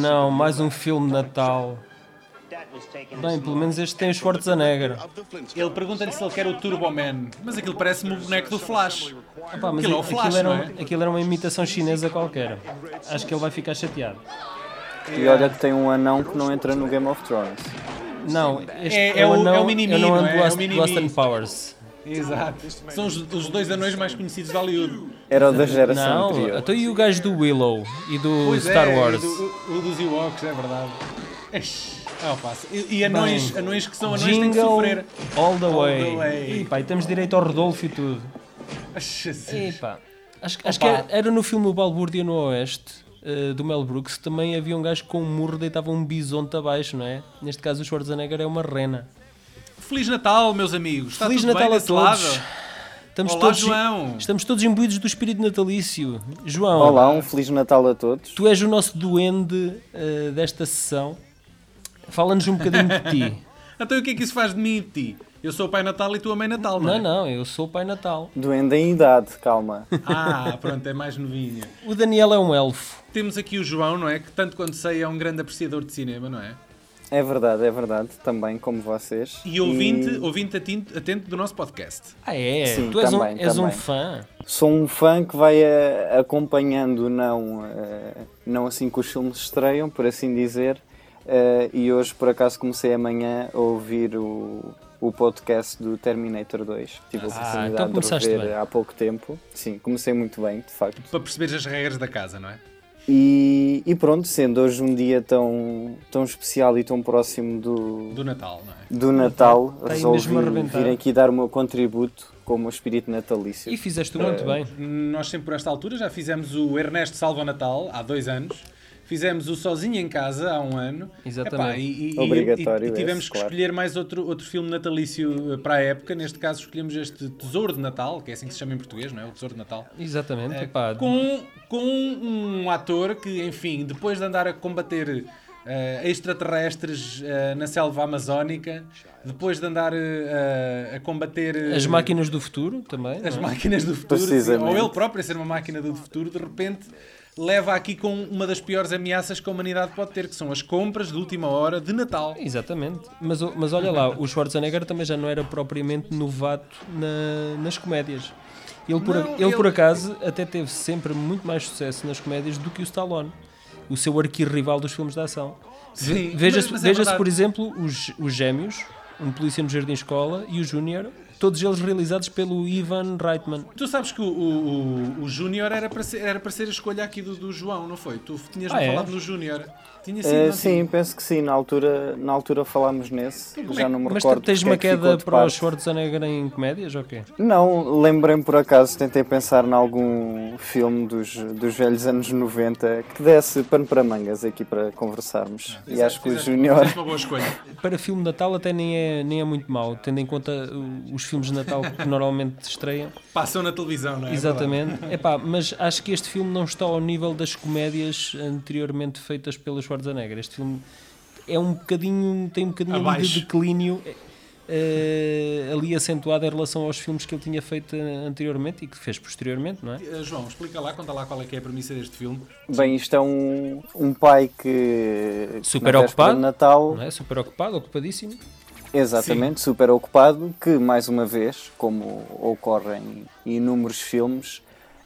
não, mais um filme de Natal. Bem, pelo menos este tem o Schwarzenegger. Ele pergunta-lhe se ele quer o Turbo Man, mas aquilo parece-me o boneco do Flash. Epá, mas Aquilo é o aquilo, Flash, era, não um- é? aquilo era uma imitação chinesa qualquer. Acho que ele vai ficar chateado. E olha que tem um anão que não entra no Game of Thrones. Não, este É- é, é o o- anão, é o Mini-Mi, é o não é? do É o Mini-Mi. Powers. Exato. São os, os dois anões mais conhecidos de Hollywood. Era o da geração Não, anterior. até e o gajo do Willow e do Pois Star é, Wars. O, o- o dos Ewoks, é verdade. Ah, e, e anões, Bem, anões que são anões têm que Jingle sofrer. all the All way. the way. E pá, e temos direito ao Rodolfo e tudo. Acho, acho que era, era no filme O Balbúrdia no Oeste, eh, do Mel Brooks, também havia um gajo com um murro deitava um bisonte abaixo, não é? Neste caso o Schwarzenegger é uma rena. Feliz Natal, meus amigos. Está Feliz tudo Natal bem a todos. lado? Estamos Olá, todos, João. estamos todos imbuídos do espírito natalício. João, Olá, um Feliz Natal a todos. tu és o nosso duende eh, desta sessão. Fala-nos um bocadinho de ti. Então o que é que isso faz de mim e de ti? Eu sou o Pai Natal e tu a Mãe Natal, não é? Não, não, eu sou o Pai Natal. Doendo em idade, calma. Ah, pronto, é mais novinha. O Daniel é um elfo. Temos aqui o João, não é? Que tanto quanto sei é um grande apreciador de cinema, não é? É verdade, é verdade, também como vocês. E ouvinte, ouvinte atento, atento do nosso podcast. Ah, é? Sim, tu és, também, um, és um fã. Sou um fã que vai eh, acompanhando, não, eh, não assim que os filmes estreiam, por assim dizer. eh, e hoje, por acaso, comecei amanhã a ouvir o, o podcast do Terminator 2. Tive a Ah, oportunidade então de começaste rever bem. há pouco tempo. Sim, comecei muito bem, de facto. Para perceber as regras da casa, não é? E, e pronto, sendo hoje um dia tão, tão especial e tão próximo do, Do Natal, não é? do Natal, aí resolvi vir aqui dar o meu contributo como espírito natalício. E fizeste muito bem. Nós sempre por esta altura já fizemos o Ernesto Salva Natal há dois anos. Fizemos o Sozinho em Casa há um ano. Exatamente. Epá, e, e- Obrigatório e- e tivemos esse, que claro. escolher mais outro, outro filme natalício eh, para a época. Neste caso escolhemos este Tesouro de Natal, que é assim que se chama em português, não é? O Tesouro de Natal. Exatamente. Eh, epá, com, com um ator que, enfim, depois de andar a combater eh, extraterrestres eh, na selva amazónica, depois de andar eh, a combater As máquinas do futuro também. as não é? máquinas do futuro, ou ele próprio ser uma máquina do futuro, de repente leva aqui com uma das piores ameaças que a humanidade pode ter, que são as compras de última hora de Natal. Exatamente. Mas, mas olha lá, o Schwarzenegger também já não era propriamente novato na- nas comédias. Ele por, Não, ele, ele- por acaso até teve sempre muito mais sucesso nas comédias do que o Stallone, o seu arquirrival dos filmes de ação. Veja-se, é verdade. por exemplo, os, os gêmeos, um polícia no Jardim Escola e o Júnior, todos eles realizados pelo Ivan Reitman. Tu sabes que o, o, o, o Júnior era para ser, era para ser a escolha aqui do, do João, não foi? Tu tinhas-me Ah, é? falado no Júnior. Tinha sido, Eh, não sim, tinha? penso que sim. Na altura, na altura falámos nesse. como Já é- não me Mas recordo. tens porque uma é que queda para o parte. Schwarzenegger em comédias ou quê? Não, lembrei-me por acaso, tentei pensar em algum filme dos, dos velhos anos 90 que desse pano para mangas aqui para conversarmos. e acho que o Júnior. uma boa escolha. Para filme de Natal até nem é, nem é muito mau, tendo em conta uh, os filmes de Natal que normalmente estreiam. Passam na televisão, não é? Exatamente. Epá, mas acho que este filme não está ao nível das comédias anteriormente feitas pelo Schwarzenegger. Este filme é um bocadinho, tem um bocadinho de declínio eh, ali acentuado em relação aos filmes que ele tinha feito anteriormente e que fez posteriormente, não é? Eh, João, explica lá, conta lá qual é que é a premissa deste filme. Bem, isto é um, um pai que. Super ocupado, Natal, Não é? Super ocupado, ocupadíssimo. Exatamente, super ocupado, que mais uma vez, como ocorre em inúmeros filmes,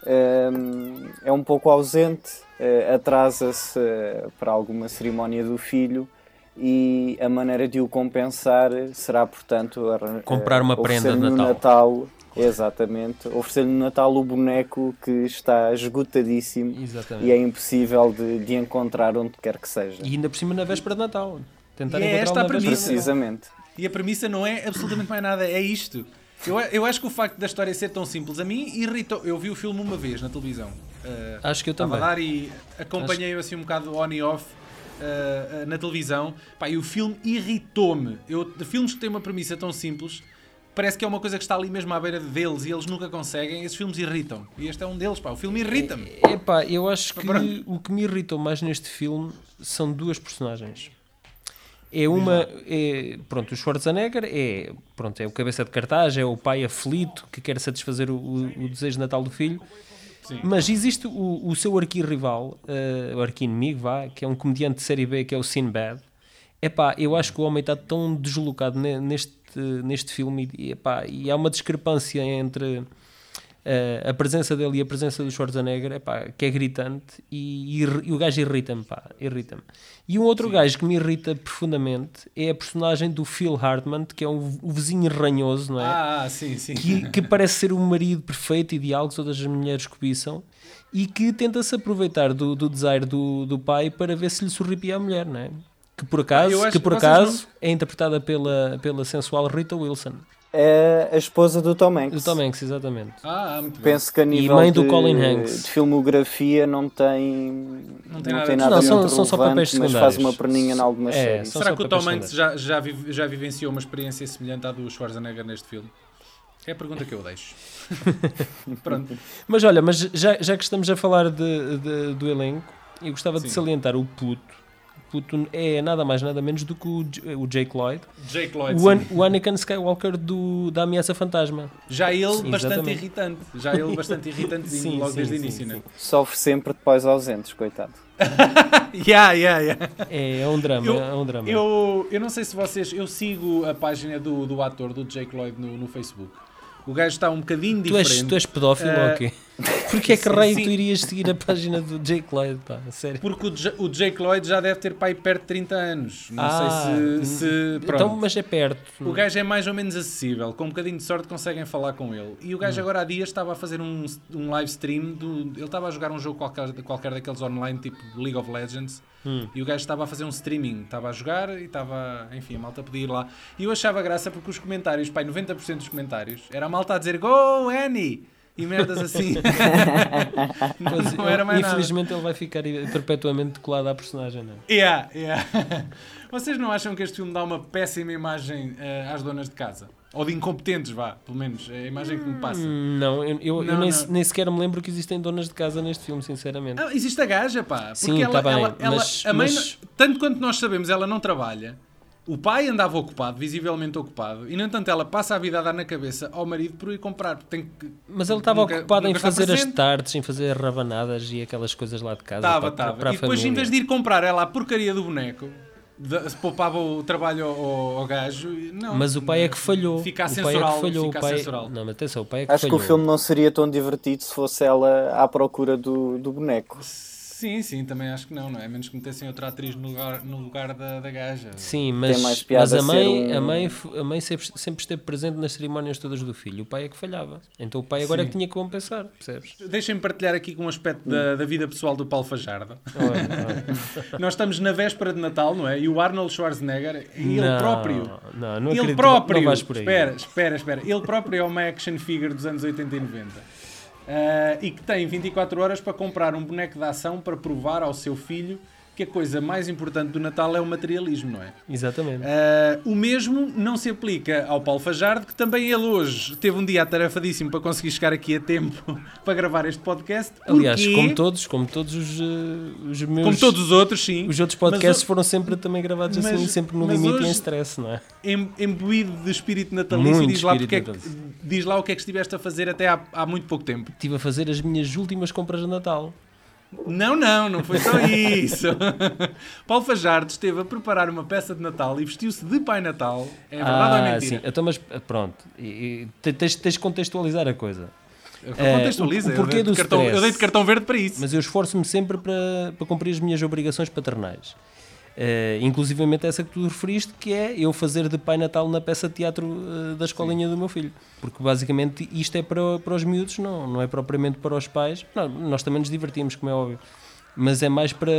hum, é um pouco ausente, eh, atrasa-se eh, para alguma cerimónia do filho e a maneira de o compensar será, portanto, Comprar uma eh, prenda de Natal. Natal. Exatamente, oferecer-lhe no Natal o boneco que está esgotadíssimo Exatamente. e é impossível de, de encontrar onde quer que seja. E ainda por cima na véspera de Natal. Tentar E é esta a premissa. Precisamente. E a premissa não é absolutamente mais nada, é isto. Eu, eu acho que o facto da história ser tão simples a mim irritou. Eu vi o filme uma vez na televisão. Uh, Acho que eu também. a dar e acompanhei-o assim um bocado on e off uh, uh, na televisão. Pá, e o filme irritou-me. Eu, de filmes que têm uma premissa tão simples, parece que é uma coisa que está ali mesmo à beira deles e eles nunca conseguem. Esses filmes irritam. E este é um deles, pá. O filme irrita-me. Epá, eu acho que Pronto. o que me irritou mais neste filme são duas personagens. É uma, é, pronto, o Schwarzenegger é, pronto, é o cabeça de cartaz, é o pai aflito que quer satisfazer o, o- desejo de Natal do filho. Sim. Mas existe o, o seu arqui-rival, eh, o arqui-inimigo, vá, que é um comediante de série B, que é o Sinbad. Epá, eu acho que o homem está tão deslocado ne- neste, neste filme e, epá, e há uma discrepância entre eh, a presença dele e a presença do Schwarzenegger epá, que é gritante e, e e o gajo irrita-me, pá, irrita-me. E um outro gajo que me irrita profundamente é a personagem do Phil Hartman, que é um, o vizinho ranhoso, não é? Ah, sim, sim. que, que parece ser o marido perfeito, ideal, que todas as mulheres cobiçam, e que tenta-se aproveitar do, do do, do pai para ver se lhe sorripia a mulher, não é? Que por acaso, Eu acho que por acaso é interpretada pela, pela sensual Rita Wilson, É a esposa do Tom Hanks. do Tom Hanks, exatamente. Ah, muito bem. Penso que a nível mãe do de, Colin Hanks. de filmografia não tem, Não não tem tem nada nada, de- Não, muito são- são só papéis mas faz secundários. uma perninha em algumas É, séries. Será que o Tom Hanks já, já, vive- já vivenciou uma experiência semelhante à do Schwarzenegger neste filme? É a pergunta que eu deixo. Pronto. Mas olha, mas já, já que estamos a falar de, de- do elenco, eu gostava de Sim. salientar o puto. Puto é nada mais nada menos do que o, o Jake Lloyd, Jake Lloyd. o, An o Anakin Skywalker do, da Ameaça Fantasma. Já ele Sim, bastante exatamente. irritante. Já ele bastante irritantezinho Sim, logo sim, desde o início, sim. né? Sofre sempre de pais ausentes, coitado. Yeah, yeah, yeah. É, é um drama, Eu- é um drama. Eu, eu não sei se vocês. Eu sigo a página do, do ator, do Jake Lloyd, no, no Facebook. O gajo está um bocadinho Tu és, diferente. tu és pedófilo Eh, ou quê? Porquê é que raio tu irias seguir a página do Jake Lloyd, pá? Sério? Porque o, J- o Jake Lloyd já deve ter pai perto de 30 anos. Não Ah, sei se. se pronto. Então, mas é perto. O gajo é mais ou menos acessível, com um bocadinho de sorte conseguem falar com ele. E o Hum. gajo agora há dias estava a fazer um, um live stream, do, ele estava a jogar um jogo qualquer, qualquer daqueles online, tipo League of Legends, Hum. e o gajo estava a fazer um streaming, estava a jogar e estava, enfim, a malta podia ir lá. E eu achava graça porque os comentários, pai, 90% dos comentários, era a malta a dizer Go, Annie! E merdas assim. Mas, não era mais nada. infelizmente ele vai ficar perpetuamente colado à personagem, não é? Yeah, yeah. Vocês não acham que este filme dá uma péssima imagem eh, às donas de casa? Ou de incompetentes, vá, pelo menos, é a imagem que me passa. Hum, Não, eu, eu- eu Não, nem, não. nem sequer me lembro que existem donas de casa neste filme, sinceramente. Ah, existe a gaja, pá. Porque Sim, ela, tá bem, ela, ela- mas- a mãe, mas- tanto quanto nós sabemos, ela não trabalha. O pai andava ocupado, visivelmente ocupado, e no entanto ela passa a vida a dar na cabeça ao marido por ir comprar. Tem que, Mas ele estava nunca- ocupado em nunca está fazer as tardes, em fazer as rabanadas e aquelas coisas lá de casa. Estava, estava. E depois, em vez de ir comprar ela a porcaria do boneco, de- se poupava o trabalho ao, ao- gajo. Não, Mas o pai é que falhou. Fica a o pai é que falhou. O pai... censural. Não, mas atenção, o pai é que Acho falhou. que o filme não seria tão divertido se fosse ela à procura do, do boneco. Sim, sim, também acho que não, não é? A menos que metessem outra atriz no lugar, no lugar da, da gaja. Sim, mas, mas a mãe, um- a mãe, a mãe sempre, sempre esteve presente nas cerimónias todas do filho. O pai é que falhava. Então o pai agora é que tinha que compensar, percebes? Deixem-me partilhar aqui com um aspecto da, da vida pessoal do Paulo Fajardo. Olha. Nós estamos na véspera de Natal, não é? E o Arnold Schwarzenegger, ele Não, próprio. Não, não ele acredito, próprio. Não vais por aí. Espera, espera, espera. Ele próprio é uma action figure dos anos 80 e 90. Ah, e que tem 24 horas para comprar um boneco de ação para provar ao seu filho que a coisa mais importante do Natal é o materialismo, não é? Exatamente. Uh, o mesmo não se aplica ao Paulo Fajardo, que também ele hoje teve um dia atarefadíssimo para conseguir chegar aqui a tempo para gravar este podcast. Aliás, como todos, como todos os, eh, os meus. Como todos os outros, sim. Os outros podcasts o- foram sempre também gravados assim, mas- sempre no limite e hoje- em stress, não é? Em- Imbuído de espírito natalício, Muito diz lá, espírito porque é que, diz lá o que é que estiveste a fazer até há, há muito pouco tempo. Estive a fazer as minhas últimas compras de Natal. Não, não, não foi só isso. Paulo Fajardo esteve a preparar uma peça de Natal e vestiu-se de Pai Natal. É verdade ou é mentira? sim. Então, mas eh, pronto. E, e te- tens, tens de contextualizar a coisa. Contextualiza. o- o porquê eu, do cartão, eu dei de cartão verde para isso. Mas eu esforço-me sempre para, para cumprir as minhas obrigações paternais. Eh, inclusivamente essa que tu referiste, que é eu fazer de Pai Natal na peça de teatro eh, da escolinha do meu filho. Porque basicamente isto é para, para os miúdos, não, não é propriamente para os pais. Não, nós também nos divertimos, como é óbvio. Mas é mais para,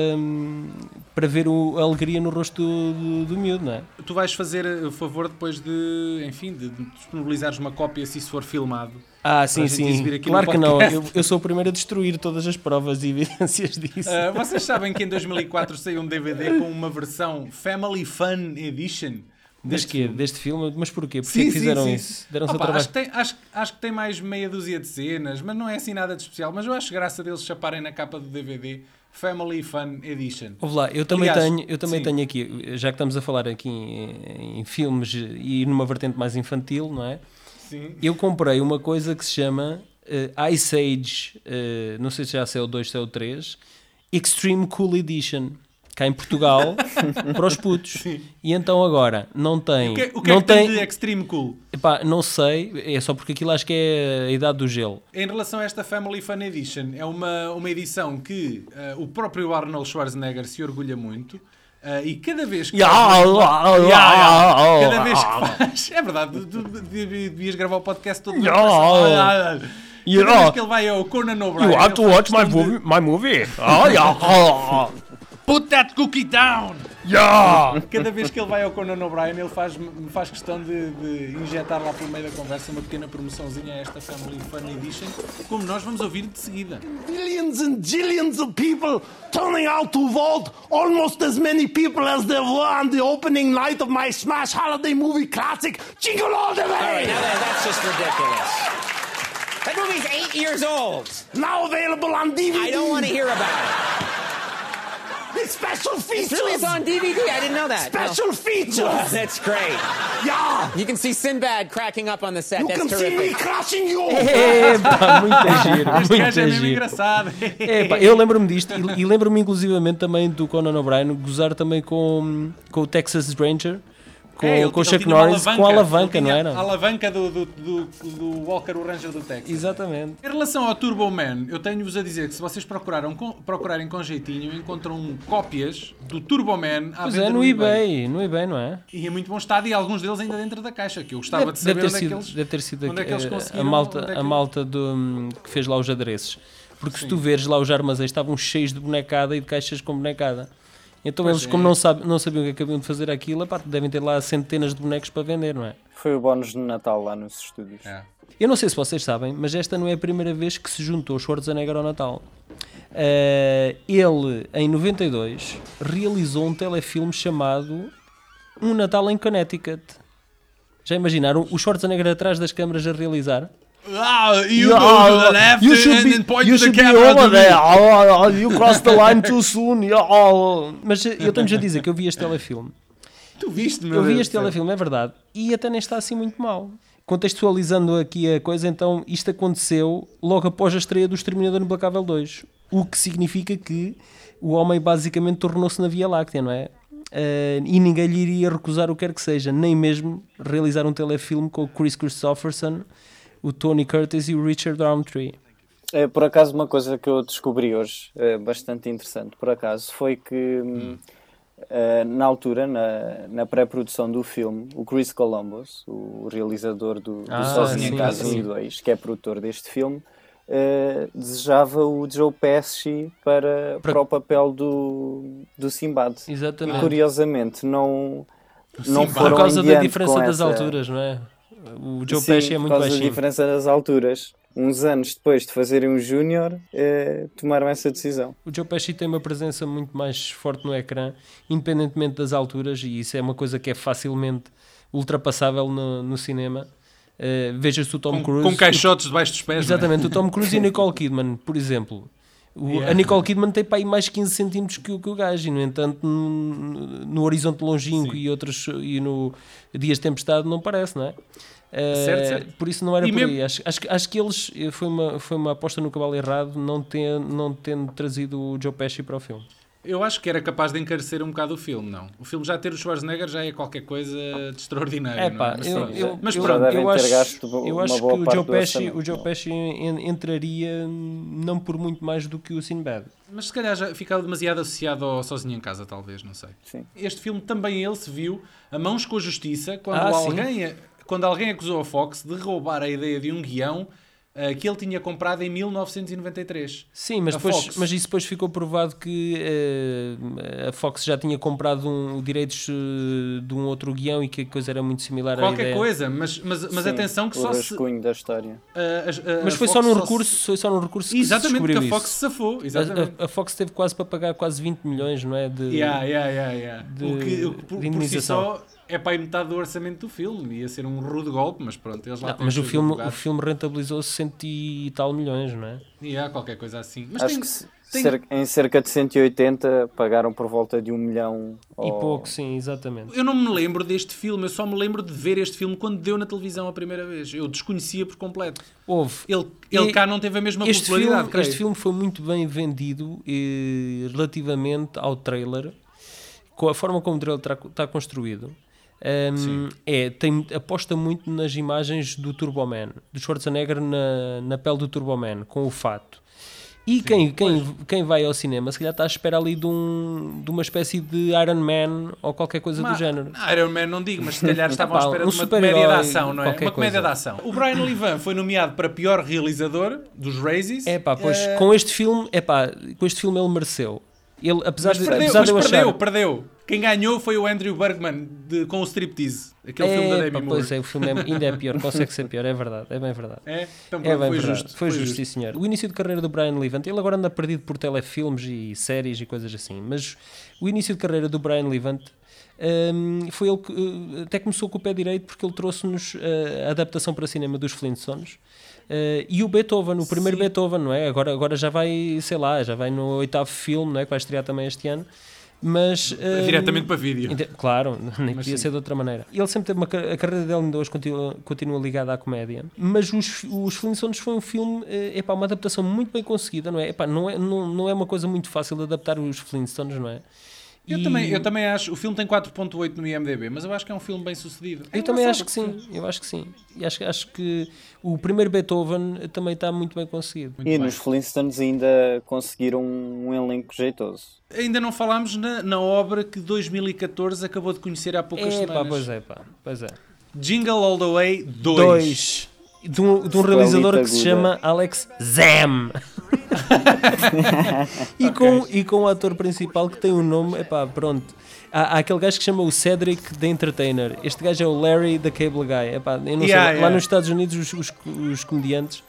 para ver o- a alegria no rosto do, do, do miúdo, não é? Tu vais fazer o favor depois de, enfim, de disponibilizares uma cópia se isso for filmado. Ah, sim, sim. Claro que não. Eu, eu sou o primeiro a destruir todas as provas e evidências disso. Ah, vocês sabem que em 2004 saiu um DVD com uma versão Family Fun Edition? Deste quê? filme. Deste filme? Mas porquê? Porquê Sim, que sim, fizeram sim. isso? Deram-se trabalho. acho, que tem, acho, acho que tem mais meia dúzia de cenas, mas não é assim nada de especial. Mas eu acho graça deles chaparem na capa do DVD Family Fun Edition. Ouve lá, eu também, Aliás, tenho, eu também sim. tenho aqui, já que estamos a falar aqui em, em filmes e numa vertente mais infantil, não é? Sim. Eu comprei uma coisa que se chama uh, Ice Age, uh, não sei se já é o 2 ou o 3, Extreme Cool Edition, cá em Portugal, para os putos. Sim. E então agora, não tem... O que, o que não é que tem tem, de Extreme Cool? epá, não sei, é só porque aquilo acho que é a idade do gelo. Em relação a esta Family Fun Edition, é uma, uma edição que eh, o próprio Arnold Schwarzenegger se orgulha muito. eh, e cada vez que cada vez que faz é verdade devias gravar o podcast todo cada vez que ele vai ao Conan O'Brien You want to watch my movie? My movie? Oh, yeah. Put that cookie down yeah. cada vez que ele vai ao Conan O'Brien ele faz, faz questão de, de injetar lá pelo meio da conversa uma pequena promoçãozinha a esta Family Fun Edition como nós vamos ouvir de seguida Billions and jillions of people turning out to vote. Almost as many people as there were on the opening night of my smash holiday movie classic, Jingle All the Way! Now that, that's just ridiculous. That movie's eight years old. Now available on DVD. I don't want to hear about it. Special features. It's on DVD. I didn't know that. No. Special features. Oh, that's great. yeah. You can see Sinbad cracking up on the set. You That's can see me terrific. crushing you. Epá, muito giro, este gajo é muito mesmo engraçado Epá, eu lembro-me disto e, e lembro-me inclusivamente também do Conan O'Brien gozar também com, com o Texas Ranger, com, É, ele- com o Chuck Norris, com a alavanca, não era? A alavanca do, do, do, do Walker, o Ranger do Texas. Exatamente. Em relação ao Turbo Man, eu tenho-vos a dizer que se vocês procuraram com, procurarem com jeitinho, encontram cópias do Turbo Man à Pois venda é, no eBay, no eBay, não é? E em muito bom estado e alguns deles ainda dentro da caixa, que eu gostava Deve, de saber deve ter onde, é sido, eles, deve ter sido onde é que eles eh, a conseguiram. malta, onde é que- a malta do, que fez lá os adereços. Porque se tu veres lá os armazéns estavam cheios de bonecada e de caixas com bonecada. Então Pois eles, é. como não, sabe, não sabiam o que acabiam de fazer aquilo, epá, devem ter lá centenas de bonecos para vender, não é? Foi o bónus de Natal lá nos estúdios. É. Eu não sei se vocês sabem, mas esta não é a primeira vez que se juntou Schwarzenegger ao Natal. Eh, ele, em 92, realizou um telefilme chamado Um Natal em Connecticut. Já imaginaram o Schwarzenegger atrás das câmaras a realizar? Ah, you Yeah, go to the left you should and be, point you to the should be camera over there. Oh, oh, you crossed the line too soon. Oh. Mas eh, eu tenho-vos a dizer que eu vi este telefilme. Tu viste, meu Eu vi este telefilme, é verdade. E até nem está assim muito mal. Contextualizando aqui a coisa, então, isto aconteceu logo após a estreia do Exterminador Implacável 2. O que significa que o homem basicamente tornou-se na Via Láctea, não é? Eh, e ninguém lhe iria recusar o que quer que seja, nem mesmo realizar um telefilme com o Chris Christopherson, o Tony Curtis e o Richard Roundtree. É, por acaso, uma coisa que eu descobri hoje, é, bastante interessante, por acaso, foi que hum, eh, na altura, na, na pré-produção do filme, o Chris Columbus, o realizador do, do Ah, Sozinho em Casa sim. 1 e 2, que é produtor deste filme, eh, desejava o Joe Pesci para, Para- para o papel do, do Simbad. E Exatamente. curiosamente não, não foram Por causa da diferença das essa- alturas, não é? O Joe Sim, Pesci é muito baixinho. diferença das alturas. Uns anos depois de fazerem um Júnior, eh, tomaram essa decisão. O Joe Pesci tem uma presença muito mais forte no ecrã, independentemente das alturas, e isso é uma coisa que é facilmente ultrapassável no, no cinema. Eh, Veja-se o Tom Com, Cruise. com caixotes debaixo dos pés. Exatamente, o Tom Cruise e a Nicole Kidman, por exemplo. O- Yeah. A Nicole Kidman tem para aí mais 15 centímetros que o, que o gajo, e no entanto, no, no horizonte longínquo Sim. e, outros, e no Dias de Tempestade não parece, não é? Eh, Certo, certo. Por isso não era E por mesmo- aí. Acho, acho, que- acho que eles eh, foi uma, foi uma aposta no cavalo errado não, ter, não tendo trazido o Joe Pesci para o filme. Eu acho que era capaz de encarecer um bocado o filme, não. O filme já ter o Schwarzenegger já é qualquer coisa de extraordinário. É não pá, Mas eu, pronto. eu, Mas pronto, eu acho, eu acho que o Joe Pesci, o Joe Pesci en- entraria não por muito mais do que o Sinbad. mas se calhar já ficava demasiado associado ao Sozinho em Casa, talvez, não sei. Sim. Este filme também ele se viu a mãos com a justiça quando, Ah, sim. alguém, quando alguém acusou a Fox de roubar a ideia de um guião eh, que ele tinha comprado em 1993. Sim, mas, depois, Fox. mas isso depois ficou provado que eh, a Fox já tinha comprado um, direitos eh, de um outro guião e que a coisa era muito similar à Qualquer ideia. coisa, mas, mas, mas Sim, atenção que o só se. rascunho da história. a- Mas foi só Fox num se- recurso, foi só num recurso que Exatamente, descobriu a Fox isso. se safou. A- Exatamente. A, a Fox teve quase para pagar quase 20 milhões, não é? De, Yeah, yeah, yeah, yeah. de- o que, o que por, si só é para aí metade do orçamento do filme. Ia ser um rude golpe, mas pronto, eles lá Não, mas o filme, o filme rentabilizou cento e tal milhões, não é? E há qualquer coisa assim. Mas Acho tem... que se, Tem- cer- em cerca de 180 pagaram por volta de um milhão. E ao- pouco, sim, exatamente. Eu não me lembro deste filme, eu só me lembro de ver este filme quando deu na televisão a primeira vez. Eu desconhecia por completo. Houve. Ele, ele E- cá não teve a mesma Este filme, popularidade, creio. este filme foi muito bem vendido eh, relativamente ao trailer, com a forma como o trailer está construído. Um, é, tem, aposta muito nas imagens do Turboman, do Schwarzenegger na, na pele do Turboman, com o fato. E quem, quem, quem vai ao cinema, se calhar está à espera ali de, um, de uma espécie de Iron Man ou qualquer coisa Ma- do género. Iron Man não digo, mas se calhar estavam à espera um de uma comédia de ação, não é? Uma comédia coisa. de ação. O Brian Olivan foi nomeado para pior realizador dos Razzies. É pá, pois Eh, com este filme, é pá, com este filme ele mereceu. Ele, apesar mas de, perdeu, apesar mas de eu perdeu, achar. perdeu. Quem ganhou foi o Andrew Bergman de- com o Striptease, aquele filme da É, Demi pá, Moore. pois é, o filme é- ainda é pior, consegue ser pior, é verdade, é bem verdade. É, então É bem foi verdade, justo. foi justo, sim senhor. O início de carreira do Brian Levant, ele agora anda perdido por telefilmes e séries e coisas assim, mas o início de carreira do Brian Levant hum, foi ele que uh, até começou com o pé direito porque ele trouxe-nos uh, a adaptação para cinema dos Flintstones. Uh, e o Beethoven, o primeiro Sim. Beethoven, não é? Agora, agora já vai, sei lá, já vai no oitavo filme, não é? Que vai estrear também este ano. Mas, hum, Diretamente para vídeo. Claro, nem Mas podia sim. ser de outra maneira. Ele sempre teve uma a carreira dele ainda hoje continua, continua ligada à comédia, mas os, os Flintstones foi um filme, é uma adaptação muito bem conseguida, não é? Epá, não, é não, não é uma coisa muito fácil de adaptar os Flintstones, não é? Eu, E- também, eu também acho, o filme tem 4.8 no IMDB, mas eu acho que é um filme bem sucedido. É Eu também acho que sim, eu acho que sim. E acho, acho que o primeiro Beethoven também está muito bem conseguido. Muito E bem. nos Flintstones ainda conseguiram um elenco jeitoso. Ainda não falámos na, na obra que 2014 acabou de conhecer há poucas É pá, semanas. pois é, pá, pois é. Jingle All the Way 2. Dois. De um, de um realizador que se chama Alex Zam. e, com, e com o ator principal que tem um nome, epá, pronto. Há, há aquele gajo que chama o Cedric The Entertainer. Este gajo é o Larry the Cable Guy. Epá, eu não sei, Yeah, lá yeah. nos Estados Unidos os, os, os comediantes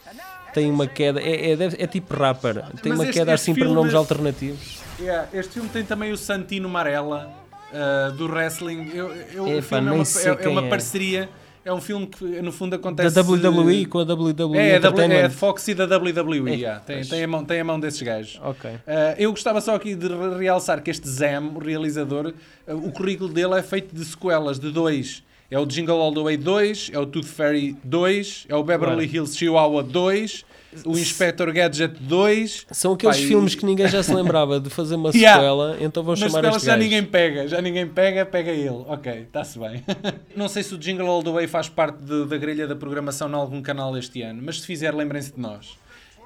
têm uma queda. É, é, é tipo rapper. Tem Mas uma este- queda este assim para nomes alternativos. Yeah, este filme tem também o Santino Marella uh, do wrestling. Eu, eu, filme é uma, é, é uma é. parceria. É um filme que no fundo Da acontece. WWE com a WWE É, é, W- é Fox e da WWE. É, yeah. tem, pois. tem, a mão, tem a mão desses gajos. Ok. Uh, eu gostava só aqui de re- realçar que este Zam, o realizador, uh, o currículo dele é feito de sequelas, de dois. É o Jingle All The Way 2, é o Tooth Fairy 2, é o Beverly Claro. Hills Chihuahua 2, o Inspector Gadget 2. São aqueles e- filmes que ninguém já se lembrava de fazer uma Yeah. sequela, então vão chamar sequelas este já gajo. ninguém pega, já ninguém pega, pega ele. Ok, está-se bem. Não sei se o Jingle All The Way faz parte de- da grelha da programação em algum canal este ano, mas se fizer, lembrem-se de nós.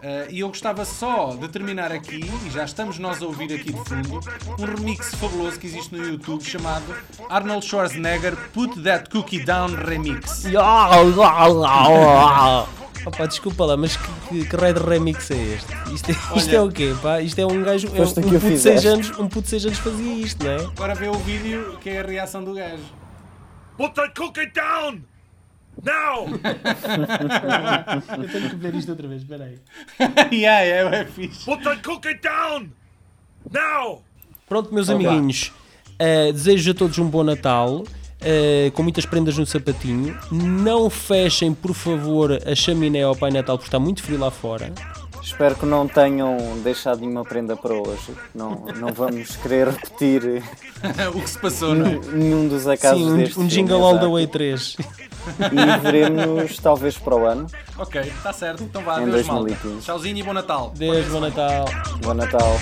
Uh, e eu gostava só de terminar aqui, e já estamos nós a ouvir aqui de fundo, um remix fabuloso que existe no YouTube chamado Arnold Schwarzenegger Put That Cookie Down Remix. Opa, desculpa lá, mas que, que, que raio de remix é este? Isto é, isto Olha- é o quê? Pá? Isto é um gajo. É um, um puto de 6 fizeste. anos, um puto de 6 anos fazia isto, não é? Agora vê o vídeo que é a reação do gajo. Put the cookie down! Now! Eu tenho que ver isto outra vez, espera aí. yeah, é, é fixe. Put the cookie down! Now! Pronto, meus amiguinhos, eh, desejo a todos um bom Natal. Eh, com muitas prendas no sapatinho. Não fechem, por favor, a chaminé ao Pai Natal porque está muito frio lá fora. Espero que não tenham deixado nenhuma prenda para hoje. Não, não vamos querer repetir o que se passou, não é? nenhum dos acasos Sim, deste um, um filme, Jingle All the. Way 3. E veremos talvez para o ano. Ok, está certo. Então vá, Em adeus, malta. 2015. Tchauzinho e bom Natal. Deus, bom Natal. Bom Natal.